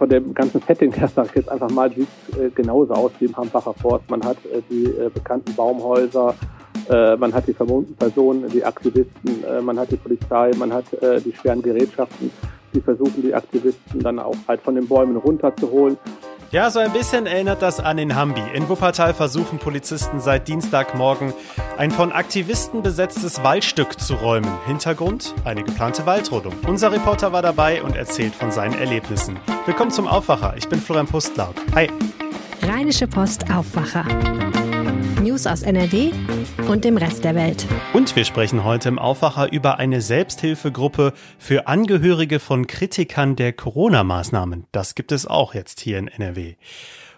von dem ganzen Setting her, sag ich jetzt einfach mal, sieht äh, genauso aus wie im Hambacher Forst. Man hat äh, die äh, bekannten Baumhäuser, äh, man hat die vermummten Personen, die Aktivisten, äh, man hat die Polizei, man hat äh, die schweren Gerätschaften, die versuchen die Aktivisten dann auch halt von den Bäumen runterzuholen. Ja, so ein bisschen erinnert das an in Hambi. In Wuppertal versuchen Polizisten seit Dienstagmorgen ein von Aktivisten besetztes Waldstück zu räumen. Hintergrund? Eine geplante Waldrodung. Unser Reporter war dabei und erzählt von seinen Erlebnissen. Willkommen zum Aufwacher. Ich bin Florian Pustlauk. Hi. Rheinische Post Aufwacher. News aus NRW und dem Rest der Welt. Und wir sprechen heute im Aufwacher über eine Selbsthilfegruppe für Angehörige von Kritikern der Corona-Maßnahmen. Das gibt es auch jetzt hier in NRW.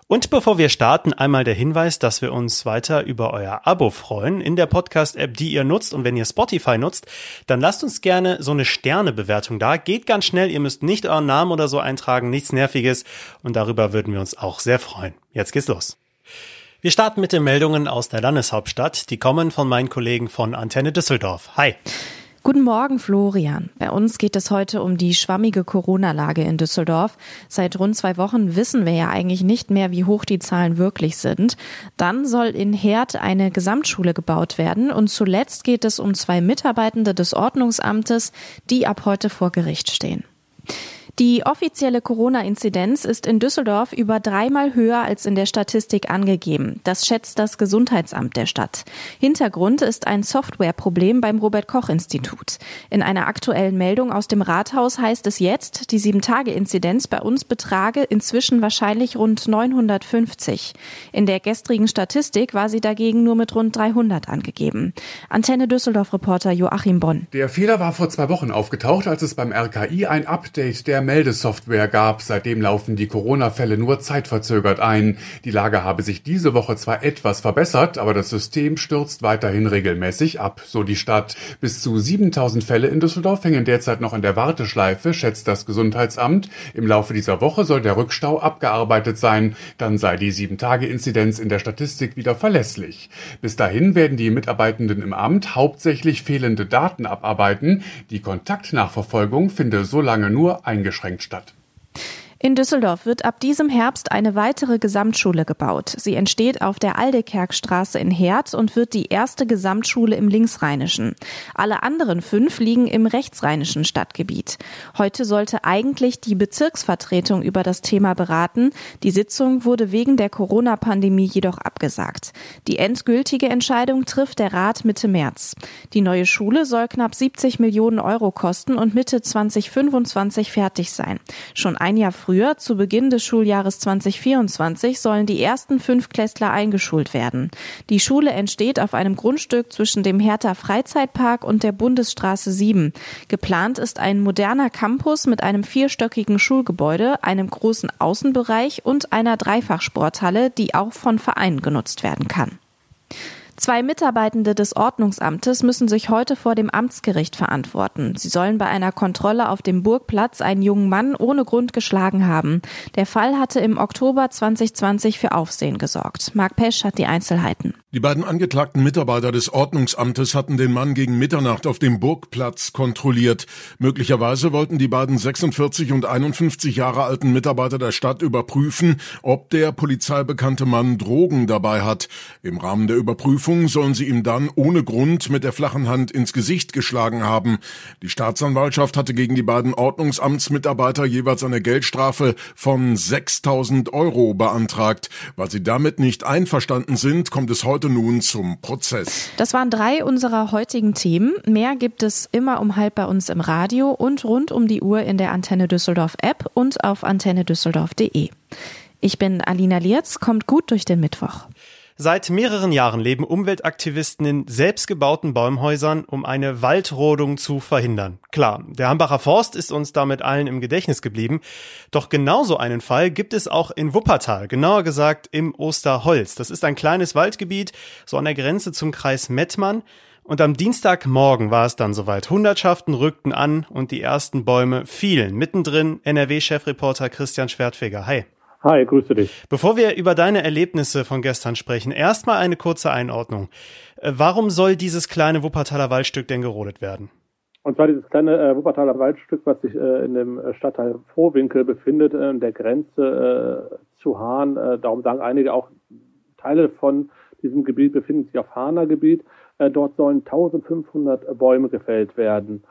Und bevor wir starten, einmal der Hinweis, dass wir uns weiter über euer Abo freuen in der Podcast-App, die ihr nutzt. Und wenn ihr Spotify nutzt, dann lasst uns gerne so eine Sternebewertung da. Geht ganz schnell, ihr müsst nicht euren Namen oder so eintragen, nichts Nerviges. Und darüber würden wir uns auch sehr freuen. Jetzt geht's los. Wir starten mit den Meldungen aus der Landeshauptstadt. Die kommen von meinen Kollegen von Antenne Düsseldorf. Hi. Guten Morgen, Florian. Bei uns geht es heute um die schwammige Corona-Lage in Düsseldorf. Seit rund zwei Wochen wissen wir ja eigentlich nicht mehr, wie hoch die Zahlen wirklich sind. Dann soll in Herd eine Gesamtschule gebaut werden und zuletzt geht es um zwei Mitarbeitende des Ordnungsamtes, die ab heute vor Gericht stehen. Die offizielle Corona-Inzidenz ist in Düsseldorf über dreimal höher als in der Statistik angegeben. Das schätzt das Gesundheitsamt der Stadt. Hintergrund ist ein Softwareproblem beim Robert-Koch-Institut. In einer aktuellen Meldung aus dem Rathaus heißt es jetzt, die Sieben-Tage-Inzidenz bei uns betrage inzwischen wahrscheinlich rund 950. In der gestrigen Statistik war sie dagegen nur mit rund 300 angegeben. Antenne Düsseldorf-Reporter Joachim Bonn. Der Fehler war vor zwei Wochen aufgetaucht, als es beim RKI ein Update der Meldesoftware gab. Seitdem laufen die Corona-Fälle nur zeitverzögert ein. Die Lage habe sich diese Woche zwar etwas verbessert, aber das System stürzt weiterhin regelmäßig ab, so die Stadt. Bis zu 7000 Fälle in Düsseldorf hängen derzeit noch in der Warteschleife, schätzt das Gesundheitsamt. Im Laufe dieser Woche soll der Rückstau abgearbeitet sein. Dann sei die 7-Tage-Inzidenz in der Statistik wieder verlässlich. Bis dahin werden die Mitarbeitenden im Amt hauptsächlich fehlende Daten abarbeiten. Die Kontaktnachverfolgung finde so lange nur eingeschränkt eingeschränkt statt. In Düsseldorf wird ab diesem Herbst eine weitere Gesamtschule gebaut. Sie entsteht auf der Aldekerkstraße in Herd und wird die erste Gesamtschule im Linksrheinischen. Alle anderen fünf liegen im rechtsrheinischen Stadtgebiet. Heute sollte eigentlich die Bezirksvertretung über das Thema beraten. Die Sitzung wurde wegen der Corona-Pandemie jedoch abgesagt. Die endgültige Entscheidung trifft der Rat Mitte März. Die neue Schule soll knapp 70 Millionen Euro kosten und Mitte 2025 fertig sein. Schon ein Jahr früher Früher, zu Beginn des Schuljahres 2024, sollen die ersten fünf Klässler eingeschult werden. Die Schule entsteht auf einem Grundstück zwischen dem Hertha Freizeitpark und der Bundesstraße 7. Geplant ist ein moderner Campus mit einem vierstöckigen Schulgebäude, einem großen Außenbereich und einer Dreifachsporthalle, die auch von Vereinen genutzt werden kann. Zwei Mitarbeitende des Ordnungsamtes müssen sich heute vor dem Amtsgericht verantworten. Sie sollen bei einer Kontrolle auf dem Burgplatz einen jungen Mann ohne Grund geschlagen haben. Der Fall hatte im Oktober 2020 für Aufsehen gesorgt. Marc Pesch hat die Einzelheiten. Die beiden angeklagten Mitarbeiter des Ordnungsamtes hatten den Mann gegen Mitternacht auf dem Burgplatz kontrolliert. Möglicherweise wollten die beiden 46 und 51 Jahre alten Mitarbeiter der Stadt überprüfen, ob der polizeibekannte Mann Drogen dabei hat. Im Rahmen der Überprüfung sollen sie ihm dann ohne Grund mit der flachen Hand ins Gesicht geschlagen haben. Die Staatsanwaltschaft hatte gegen die beiden Ordnungsamtsmitarbeiter jeweils eine Geldstrafe von 6000 Euro beantragt. Weil sie damit nicht einverstanden sind, kommt es heute heute nun zum Prozess. Das waren drei unserer heutigen Themen. Mehr gibt es immer um halb bei uns im Radio und rund um die Uhr in der Antenne Düsseldorf App und auf antennedüsseldorf.de. Ich bin Alina Lierz, kommt gut durch den Mittwoch. Seit mehreren Jahren leben Umweltaktivisten in selbstgebauten Bäumhäusern, um eine Waldrodung zu verhindern. Klar, der Hambacher Forst ist uns damit allen im Gedächtnis geblieben. Doch genauso einen Fall gibt es auch in Wuppertal, genauer gesagt im Osterholz. Das ist ein kleines Waldgebiet, so an der Grenze zum Kreis Mettmann. Und am Dienstagmorgen war es dann soweit. Hundertschaften rückten an und die ersten Bäume fielen. Mittendrin NRW-Chefreporter Christian Schwertfeger. Hi. Hi, grüße dich. Bevor wir über deine Erlebnisse von gestern sprechen, erstmal eine kurze Einordnung. Äh, warum soll dieses kleine Wuppertaler Waldstück denn gerodet werden? Und zwar dieses kleine äh, Wuppertaler Waldstück, was sich äh, in dem Stadtteil Vorwinkel befindet, äh, der Grenze äh, zu Hahn. Äh, darum sagen einige auch, Teile von diesem Gebiet befinden sich auf Hahner Gebiet. Äh, dort sollen 1500 Bäume gefällt werden,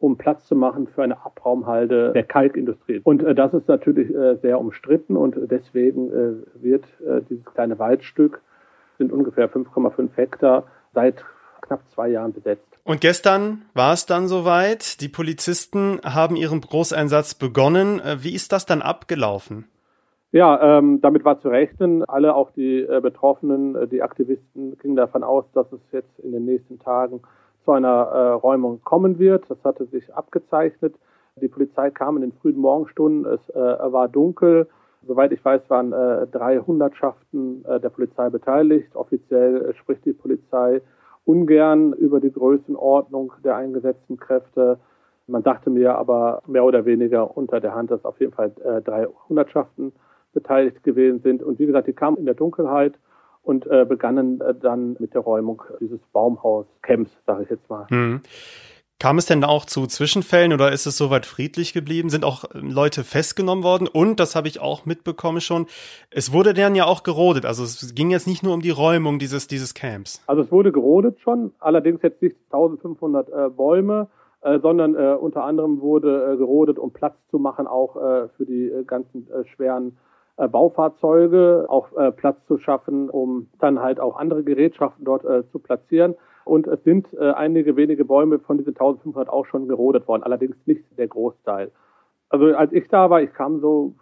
um Platz zu machen für eine Abraumhalde der Kalkindustrie. Und äh, das ist natürlich äh, sehr umstritten und deswegen äh, wird äh, dieses kleine Waldstück, sind ungefähr 5,5 Hektar, seit knapp zwei Jahren besetzt. Und gestern war es dann soweit. Die Polizisten haben ihren Großeinsatz begonnen. Äh, wie ist das dann abgelaufen? Ja, ähm, damit war zu rechnen. Alle, auch die äh, Betroffenen, die Aktivisten, gingen davon aus, dass es jetzt in den nächsten Tagen zu einer äh, Räumung kommen wird. Das hatte sich abgezeichnet. Die Polizei kam in den frühen Morgenstunden. Es äh, war dunkel. Soweit ich weiß, waren äh, drei Hundertschaften äh, der Polizei beteiligt. Offiziell äh, spricht die Polizei ungern über die Größenordnung der eingesetzten Kräfte. Man dachte mir aber mehr oder weniger unter der Hand, dass auf jeden Fall äh, drei Hundertschaften beteiligt gewesen sind. Und wie gesagt, die kamen in der Dunkelheit und äh, begannen äh, dann mit der Räumung dieses Baumhaus-Camps, sage ich jetzt mal. Mhm. Kam es denn auch zu Zwischenfällen oder ist es soweit friedlich geblieben? Sind auch ähm, Leute festgenommen worden? Und, das habe ich auch mitbekommen schon, es wurde dann ja auch gerodet. Also es ging jetzt nicht nur um die Räumung dieses, dieses Camps. Also es wurde gerodet schon, allerdings jetzt nicht 1500 äh, Bäume, äh, sondern äh, unter anderem wurde äh, gerodet, um Platz zu machen, auch äh, für die äh, ganzen schweren Baufahrzeuge, auch Platz zu schaffen, um dann halt auch andere Gerätschaften dort zu platzieren. Und es sind äh, einige wenige Bäume von diesen 1500 auch schon gerodet worden, allerdings nicht der Großteil. Also als ich da war, ich kam so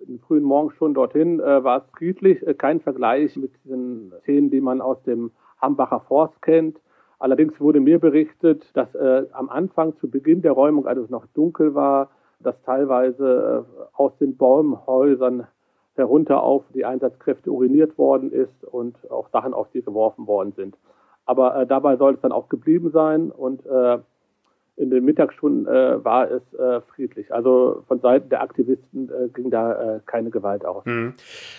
den frühen Morgenstunden dorthin, äh, war es friedlich, äh, kein Vergleich mit diesen Szenen, die man aus dem Hambacher Forst kennt. Allerdings wurde mir berichtet, dass äh, am Anfang, zu Beginn der Räumung, als es noch dunkel war, dass teilweise äh, aus den Baumhäusern herunter auf die Einsatzkräfte uriniert worden ist und auch Sachen auf sie geworfen worden sind. Aber äh, dabei soll es dann auch geblieben sein und äh, in den Mittagsstunden äh, war es äh, friedlich. Also von Seiten der Aktivisten äh, ging da äh, keine Gewalt aus. Mhm.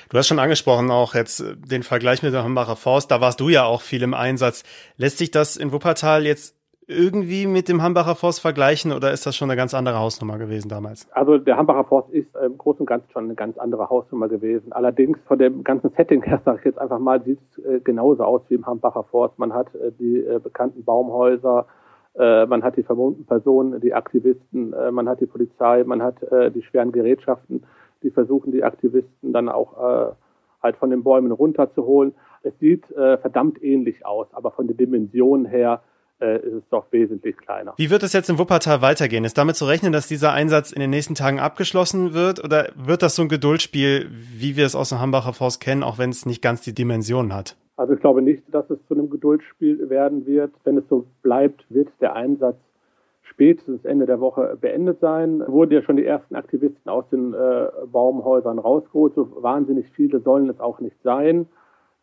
Du hast schon angesprochen auch jetzt äh, den Vergleich mit der Hambacher Forst. Da warst du ja auch viel im Einsatz. Lässt sich das in Wuppertal jetzt irgendwie mit dem Hambacher Forst vergleichen oder ist das schon eine ganz andere Hausnummer gewesen damals? Also der Hambacher Forst ist im Großen und Ganzen schon eine ganz andere Hausnummer gewesen. Allerdings von dem ganzen Setting her, sage ich jetzt einfach mal, sieht es äh, genauso aus wie im Hambacher Forst. Man hat äh, die äh, bekannten Baumhäuser, äh, man hat die vermummten Personen, die Aktivisten, äh, man hat die Polizei, man hat äh, die schweren Gerätschaften, die versuchen, die Aktivisten dann auch halt von den Bäumen runterzuholen. Es sieht verdammt ähnlich aus, aber von der Dimension her äh, ist es doch wesentlich kleiner. Wie wird es jetzt in Wuppertal weitergehen? Ist damit zu rechnen, dass dieser Einsatz in den nächsten Tagen abgeschlossen wird? Oder wird das so ein Geduldsspiel, wie wir es aus dem Hambacher Forst kennen, auch wenn es nicht ganz die Dimension hat? Also ich glaube nicht, dass es zu einem Geduldsspiel werden wird. Wenn es so bleibt, wird der Einsatz spätestens Ende der Woche beendet sein. Wurden ja schon die ersten Aktivisten aus den äh, Baumhäusern rausgeholt. So wahnsinnig viele sollen es auch nicht sein.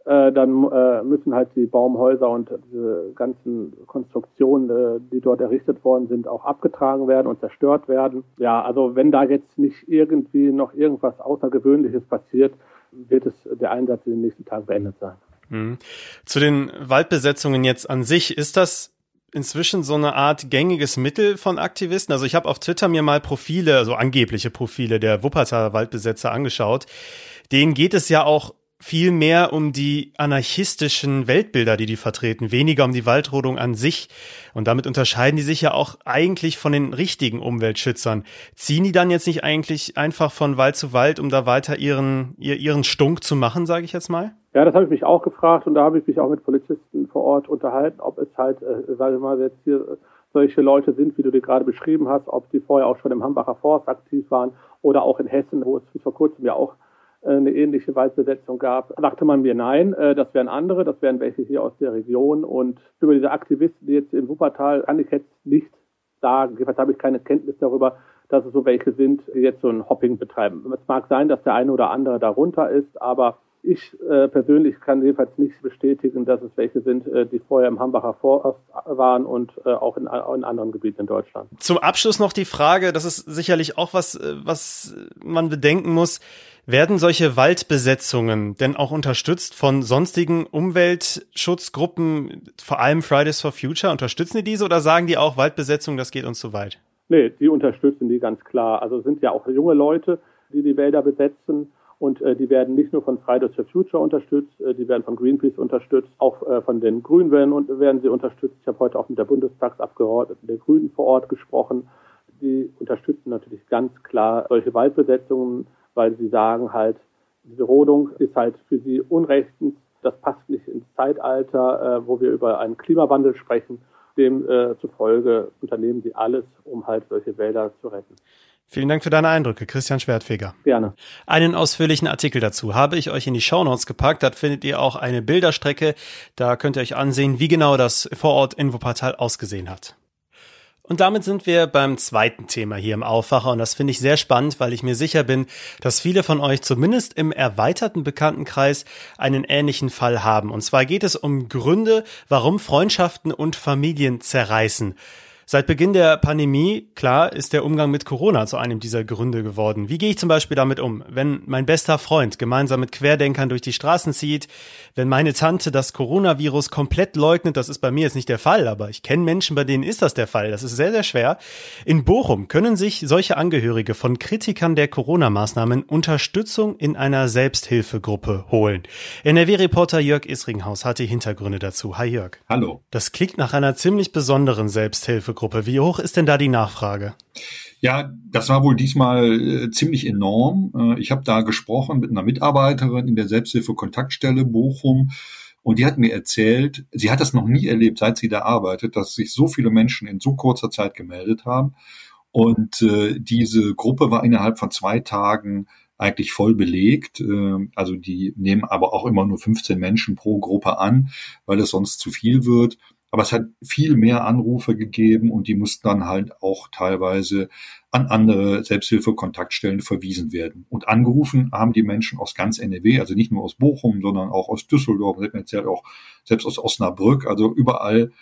Äh, dann äh, müssen halt die Baumhäuser und diese ganzen Konstruktionen, äh, die dort errichtet worden sind, auch abgetragen werden und zerstört werden. Ja, also wenn da jetzt nicht irgendwie noch irgendwas Außergewöhnliches passiert, wird es der Einsatz in den nächsten Tagen beendet sein. Mhm. Zu den Waldbesetzungen jetzt an sich, ist das inzwischen so eine Art gängiges Mittel von Aktivisten. Also ich habe auf Twitter mir mal Profile, also angebliche Profile der Wuppertaler Waldbesetzer angeschaut. Denen geht es ja auch viel mehr um die anarchistischen Weltbilder, die die vertreten, weniger um die Waldrodung an sich. Und damit unterscheiden die sich ja auch eigentlich von den richtigen Umweltschützern. Ziehen die dann jetzt nicht eigentlich einfach von Wald zu Wald, um da weiter ihren, ihren Stunk zu machen, sage ich jetzt mal? Ja, das habe ich mich auch gefragt und da habe ich mich auch mit Polizisten vor Ort unterhalten, ob es halt, äh, sage ich mal, jetzt hier solche Leute sind, wie du dir gerade beschrieben hast, ob die vorher auch schon im Hambacher Forst aktiv waren oder auch in Hessen, wo es vor kurzem ja auch äh, eine ähnliche Waldbesetzung gab, sagte man mir nein, äh, das wären andere, das wären welche hier aus der Region. Und über diese Aktivisten, jetzt in Wuppertal, kann ich jetzt nicht sagen. Jedenfalls habe ich keine Kenntnis darüber, dass es so welche sind, die jetzt so ein Hopping betreiben. Es mag sein, dass der eine oder andere darunter ist, aber Ich äh, persönlich kann jedenfalls nicht bestätigen, dass es welche sind, äh, die vorher im Hambacher Forst waren und äh, auch in, in, anderen Gebieten in Deutschland. Zum Abschluss noch die Frage, das ist sicherlich auch was, äh, was man bedenken muss. Werden solche Waldbesetzungen denn auch unterstützt von sonstigen Umweltschutzgruppen, vor allem Fridays for Future? Unterstützen die diese oder sagen die auch, Waldbesetzung, das geht uns zu weit? Nee, die unterstützen die ganz klar. Also es sind ja auch junge Leute, die die Wälder besetzen und äh, die werden nicht nur von Fridays for Future unterstützt, äh, die werden von Greenpeace unterstützt, auch äh, von den Grünen werden, werden sie unterstützt. Ich habe heute auch mit der Bundestagsabgeordneten der Grünen vor Ort gesprochen. Die unterstützen natürlich ganz klar solche Waldbesetzungen, weil sie sagen halt, diese Rodung ist halt für sie unrechtens. Das passt nicht ins Zeitalter, äh, wo wir über einen Klimawandel sprechen. Demzufolge äh, unternehmen sie alles, um halt solche Wälder zu retten. Vielen Dank für deine Eindrücke, Christian Schwertfeger. Gerne. Einen ausführlichen Artikel dazu habe ich euch in die Shownotes gepackt. Dort findet ihr auch eine Bilderstrecke. Da könnt ihr euch ansehen, wie genau das Vorort Infoportal ausgesehen hat. Und damit sind wir beim zweiten Thema hier im Aufwacher und das finde ich sehr spannend, weil ich mir sicher bin, dass viele von euch zumindest im erweiterten Bekanntenkreis einen ähnlichen Fall haben. Und zwar geht es um Gründe, warum Freundschaften und Familien zerreißen. Seit Beginn der Pandemie, klar, ist der Umgang mit Corona zu einem dieser Gründe geworden. Wie gehe ich zum Beispiel damit um, wenn mein bester Freund gemeinsam mit Querdenkern durch die Straßen zieht, wenn meine Tante das Coronavirus komplett leugnet, das ist bei mir jetzt nicht der Fall, aber ich kenne Menschen, bei denen ist das der Fall. Das ist sehr, sehr schwer. In Bochum können sich solche Angehörige von Kritikern der Corona-Maßnahmen Unterstützung in einer Selbsthilfegruppe holen. NRW-Reporter Jörg Isringhaus hat die Hintergründe dazu. Hi Jörg. Hallo. Das klingt nach einer ziemlich besonderen Selbsthilfegruppe. Zielgruppe. Wie hoch ist denn da die Nachfrage? Ja, das war wohl diesmal äh, ziemlich enorm. Äh, ich habe da gesprochen mit einer Mitarbeiterin in der Selbsthilfe-Kontaktstelle Bochum. Und die hat mir erzählt, sie hat das noch nie erlebt, seit sie da arbeitet, dass sich so viele Menschen in so kurzer Zeit gemeldet haben. Und äh, diese Gruppe war innerhalb von zwei Tagen eigentlich voll belegt. Äh, also die nehmen aber auch immer nur 15 Menschen pro Gruppe an, weil es sonst zu viel wird. Aber es hat viel mehr Anrufe gegeben und die mussten dann halt auch teilweise an andere Selbsthilfe-Kontaktstellen verwiesen werden. Und angerufen haben die Menschen aus ganz NRW, also nicht nur aus Bochum, sondern auch aus Düsseldorf, auch selbst aus Osnabrück. Also überall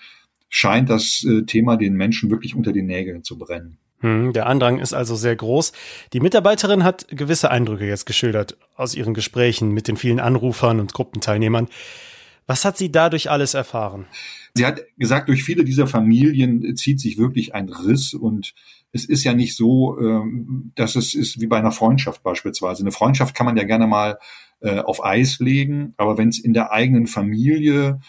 scheint das äh, Thema den Menschen wirklich unter den Nägeln zu brennen. Hm, der Andrang ist also sehr groß. Die Mitarbeiterin hat gewisse Eindrücke jetzt geschildert aus ihren Gesprächen mit den vielen Anrufern und Gruppenteilnehmern. Was hat sie dadurch alles erfahren? Sie hat gesagt, durch viele dieser Familien zieht sich wirklich ein Riss und es ist ja nicht so, ähm, dass es ist wie bei einer Freundschaft beispielsweise. Eine Freundschaft kann man ja gerne mal äh, auf Eis legen, aber wenn es in der eigenen Familie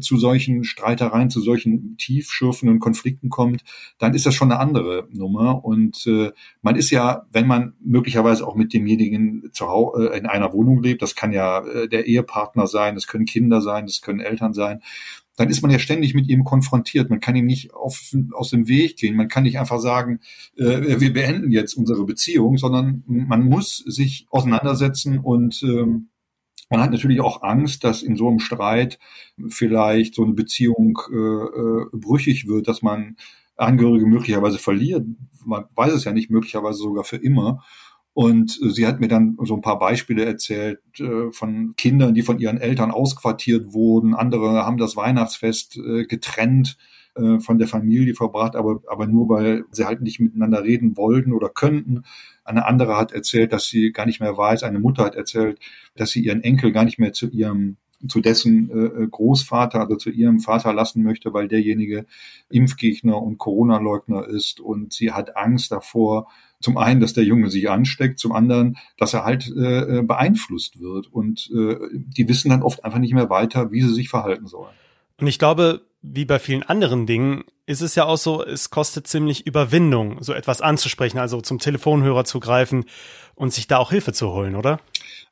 zu solchen Streitereien, zu solchen tiefschürfenden Konflikten kommt, dann ist das schon eine andere Nummer. Und äh, man ist ja, wenn man möglicherweise auch mit demjenigen zu Hause äh, in einer Wohnung lebt, das kann ja äh, der Ehepartner sein, das können Kinder sein, das können Eltern sein, dann ist man ja ständig mit ihm konfrontiert. Man kann ihm nicht auf, aus dem Weg gehen. Man kann nicht einfach sagen, äh, wir beenden jetzt unsere Beziehung, sondern man muss sich auseinandersetzen und ähm, man hat natürlich auch Angst, dass in so einem Streit vielleicht so eine Beziehung äh, äh, brüchig wird, dass man Angehörige möglicherweise verliert. Man weiß es ja nicht, möglicherweise sogar für immer. Und sie hat mir dann so ein paar Beispiele erzählt äh, von Kindern, die von ihren Eltern ausquartiert wurden. Andere haben das Weihnachtsfest äh, getrennt äh, von der Familie verbracht, aber, aber nur weil sie halt nicht miteinander reden wollten oder könnten. Eine andere hat erzählt, dass sie gar nicht mehr weiß. Eine Mutter hat erzählt, dass sie ihren Enkel gar nicht mehr zu ihrem zu dessen äh, Großvater, also zu ihrem Vater lassen möchte, weil derjenige Impfgegner und Corona-Leugner ist und sie hat Angst davor, zum einen, dass der Junge sich ansteckt, zum anderen, dass er halt äh, beeinflusst wird und äh, die wissen dann oft einfach nicht mehr weiter, wie sie sich verhalten sollen. Und ich glaube, wie bei vielen anderen Dingen ist es ja auch so, es kostet ziemlich Überwindung, so etwas anzusprechen, also zum Telefonhörer zu greifen und sich da auch Hilfe zu holen, oder?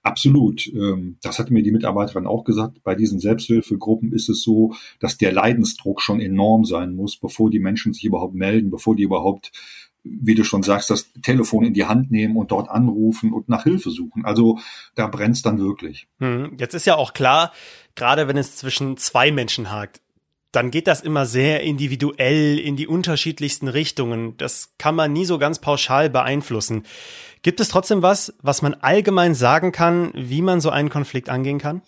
Absolut. Ähm, das hat mir die Mitarbeiterin auch gesagt. Bei diesen Selbsthilfegruppen ist es so, dass der Leidensdruck schon enorm sein muss, bevor die Menschen sich überhaupt melden, bevor die überhaupt, wie du schon sagst, das Telefon in die Hand nehmen und dort anrufen und nach Hilfe suchen. Also da brennt's dann wirklich. Hm, jetzt ist ja auch klar, gerade wenn es zwischen zwei Menschen hakt, dann geht das immer sehr individuell in die unterschiedlichsten Richtungen. Das kann man nie so ganz pauschal beeinflussen. Gibt es trotzdem was, was man allgemein sagen kann, wie man so einen Konflikt angehen kann?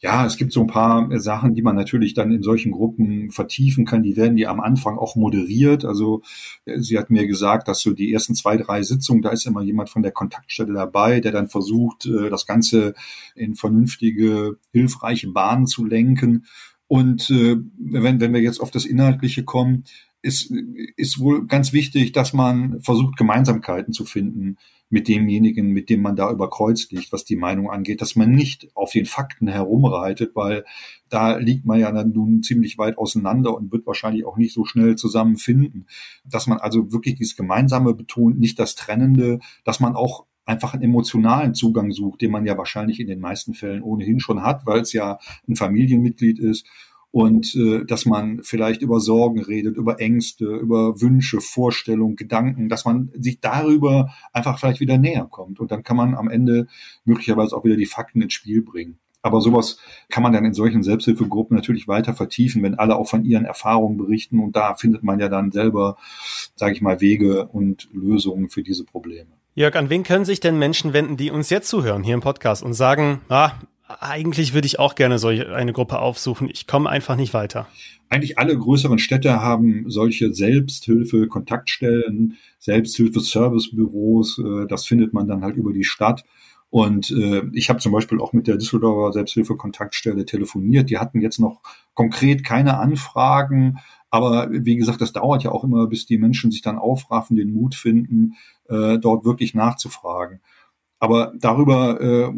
Ja, es gibt so ein paar Sachen, die man natürlich dann in solchen Gruppen vertiefen kann. Die werden die am Anfang auch moderiert. Also äh, sie hat mir gesagt, dass so die ersten zwei, drei Sitzungen, da ist immer jemand von der Kontaktstelle dabei, der dann versucht, äh, das Ganze in vernünftige, hilfreiche Bahnen zu lenken. Und äh, wenn, wenn wir jetzt auf das Inhaltliche kommen, ist, ist wohl ganz wichtig, dass man versucht, Gemeinsamkeiten zu finden mit demjenigen, mit dem man da über Kreuz liegt, was die Meinung angeht, dass man nicht auf den Fakten herumreitet, weil da liegt man ja dann nun ziemlich weit auseinander und wird wahrscheinlich auch nicht so schnell zusammenfinden. Dass man also wirklich dieses Gemeinsame betont, nicht das Trennende, dass man auch einfach einen emotionalen Zugang sucht, den man ja wahrscheinlich in den meisten Fällen ohnehin schon hat, weil es ja ein Familienmitglied ist und äh, dass man vielleicht über Sorgen redet, über Ängste, über Wünsche, Vorstellungen, Gedanken, dass man sich darüber einfach vielleicht wieder näher kommt und dann kann man am Ende möglicherweise auch wieder die Fakten ins Spiel bringen. Aber sowas kann man dann in solchen Selbsthilfegruppen natürlich weiter vertiefen, wenn alle auch von ihren Erfahrungen berichten und da findet man ja dann selber, sage ich mal, Wege und Lösungen für diese Probleme. Jörg, an wen können sich denn Menschen wenden, die uns jetzt zuhören hier im Podcast und sagen, ah, eigentlich würde ich auch gerne solche eine Gruppe aufsuchen. Ich komme einfach nicht weiter. Eigentlich alle größeren Städte haben solche Selbsthilfe, Kontaktstellen, Selbsthilfe, Servicebüros. Äh, das findet man dann halt über die Stadt. Und äh, ich habe zum Beispiel auch mit der Düsseldorfer Selbsthilfe-Kontaktstelle telefoniert. Die hatten jetzt noch konkret keine Anfragen. Aber wie gesagt, das dauert ja auch immer, bis die Menschen sich dann aufraffen, den Mut finden, äh, dort wirklich nachzufragen. Aber darüber äh,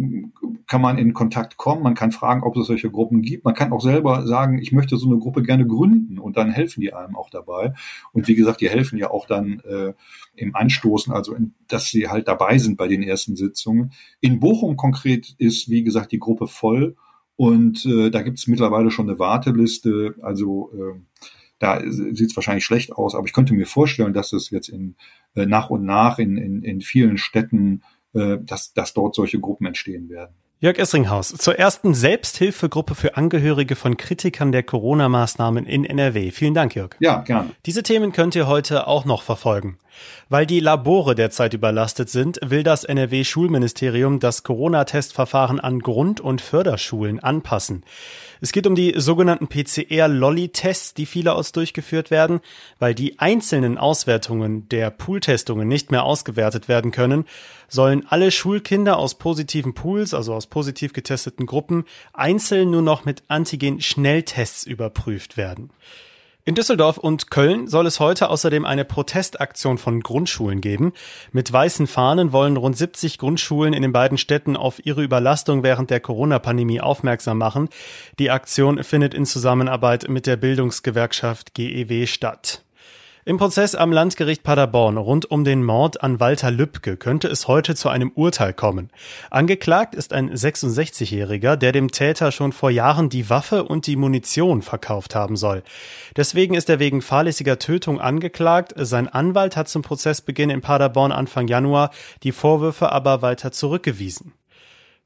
kann man in Kontakt kommen. Man kann fragen, ob es solche Gruppen gibt. Man kann auch selber sagen, ich möchte so eine Gruppe gerne gründen und dann helfen die einem auch dabei. Und wie gesagt, die helfen ja auch dann äh, im Anstoßen, also in, dass sie halt dabei sind bei den ersten Sitzungen. In Bochum konkret ist, wie gesagt, die Gruppe voll und äh, da gibt es mittlerweile schon eine Warteliste. Also äh, da sieht es wahrscheinlich schlecht aus, aber ich könnte mir vorstellen, dass es jetzt in äh, nach und nach in, in, in vielen Städten äh, dass, dass dort solche Gruppen entstehen werden. Jörg Essringhaus, zur ersten Selbsthilfegruppe für Angehörige von Kritikern der Corona-Maßnahmen in NRW. Vielen Dank, Jörg. Ja, gerne. Diese Themen könnt ihr heute auch noch verfolgen. Weil die Labore derzeit überlastet sind, will das NRW-Schulministerium das Corona-Testverfahren an Grund- und Förderschulen anpassen. Es geht um die sogenannten PCR-Lolly-Tests, die vielerorts durchgeführt werden, weil die einzelnen Auswertungen der Pooltestungen nicht mehr ausgewertet werden können, sollen alle Schulkinder aus positiven Pools, also aus positiv getesteten Gruppen, einzeln nur noch mit Antigen-Schnelltests überprüft werden. In Düsseldorf und Köln soll es heute außerdem eine Protestaktion von Grundschulen geben. Mit weißen Fahnen wollen rund 70 Grundschulen in den beiden Städten auf ihre Überlastung während der Corona-Pandemie aufmerksam machen. Die Aktion findet in Zusammenarbeit mit der Bildungsgewerkschaft GEW statt. Im Prozess am Landgericht Paderborn rund um den Mord an Walter Lübcke könnte es heute zu einem Urteil kommen. Angeklagt ist ein 66-Jähriger, der dem Täter schon vor Jahren die Waffe und die Munition verkauft haben soll. Deswegen ist er wegen fahrlässiger Tötung angeklagt. Sein Anwalt hat zum Prozessbeginn in Paderborn Anfang Januar die Vorwürfe aber weiter zurückgewiesen.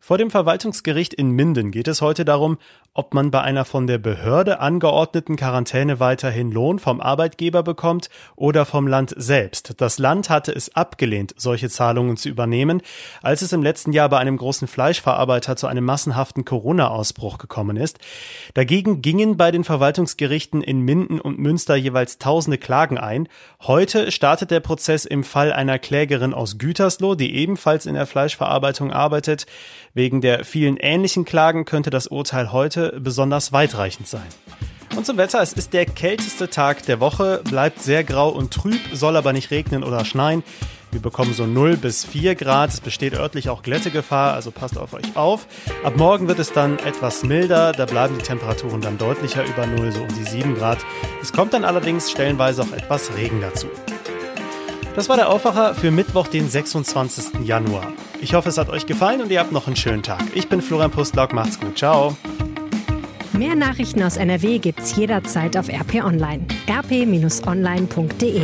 Vor dem Verwaltungsgericht in Minden geht es heute darum, ob man bei einer von der Behörde angeordneten Quarantäne weiterhin Lohn vom Arbeitgeber bekommt oder vom Land selbst. Das Land hatte es abgelehnt, solche Zahlungen zu übernehmen, als es im letzten Jahr bei einem großen Fleischverarbeiter zu einem massenhaften Corona-Ausbruch gekommen ist. Dagegen gingen bei den Verwaltungsgerichten in Minden und Münster jeweils tausende Klagen ein. Heute startet der Prozess im Fall einer Klägerin aus Gütersloh, die ebenfalls in der Fleischverarbeitung arbeitet. Wegen der vielen ähnlichen Klagen könnte das Urteil heute besonders weitreichend sein. Und zum Wetter, es ist der kälteste Tag der Woche, bleibt sehr grau und trüb, soll aber nicht regnen oder schneien. Wir bekommen so 0 bis 4 Grad. Es besteht örtlich auch Glättegefahr, also passt auf euch auf. Ab morgen wird es dann etwas milder, da bleiben die Temperaturen dann deutlicher über 0, so um die 7 Grad. Es kommt dann allerdings stellenweise auch etwas Regen dazu. Das war der Aufwacher für Mittwoch, den 26. Januar. Ich hoffe, es hat euch gefallen und ihr habt noch einen schönen Tag. Ich bin Florian Pustlock, macht's gut, ciao. Mehr Nachrichten aus NRW gibt's jederzeit auf RP Online. rp-online.de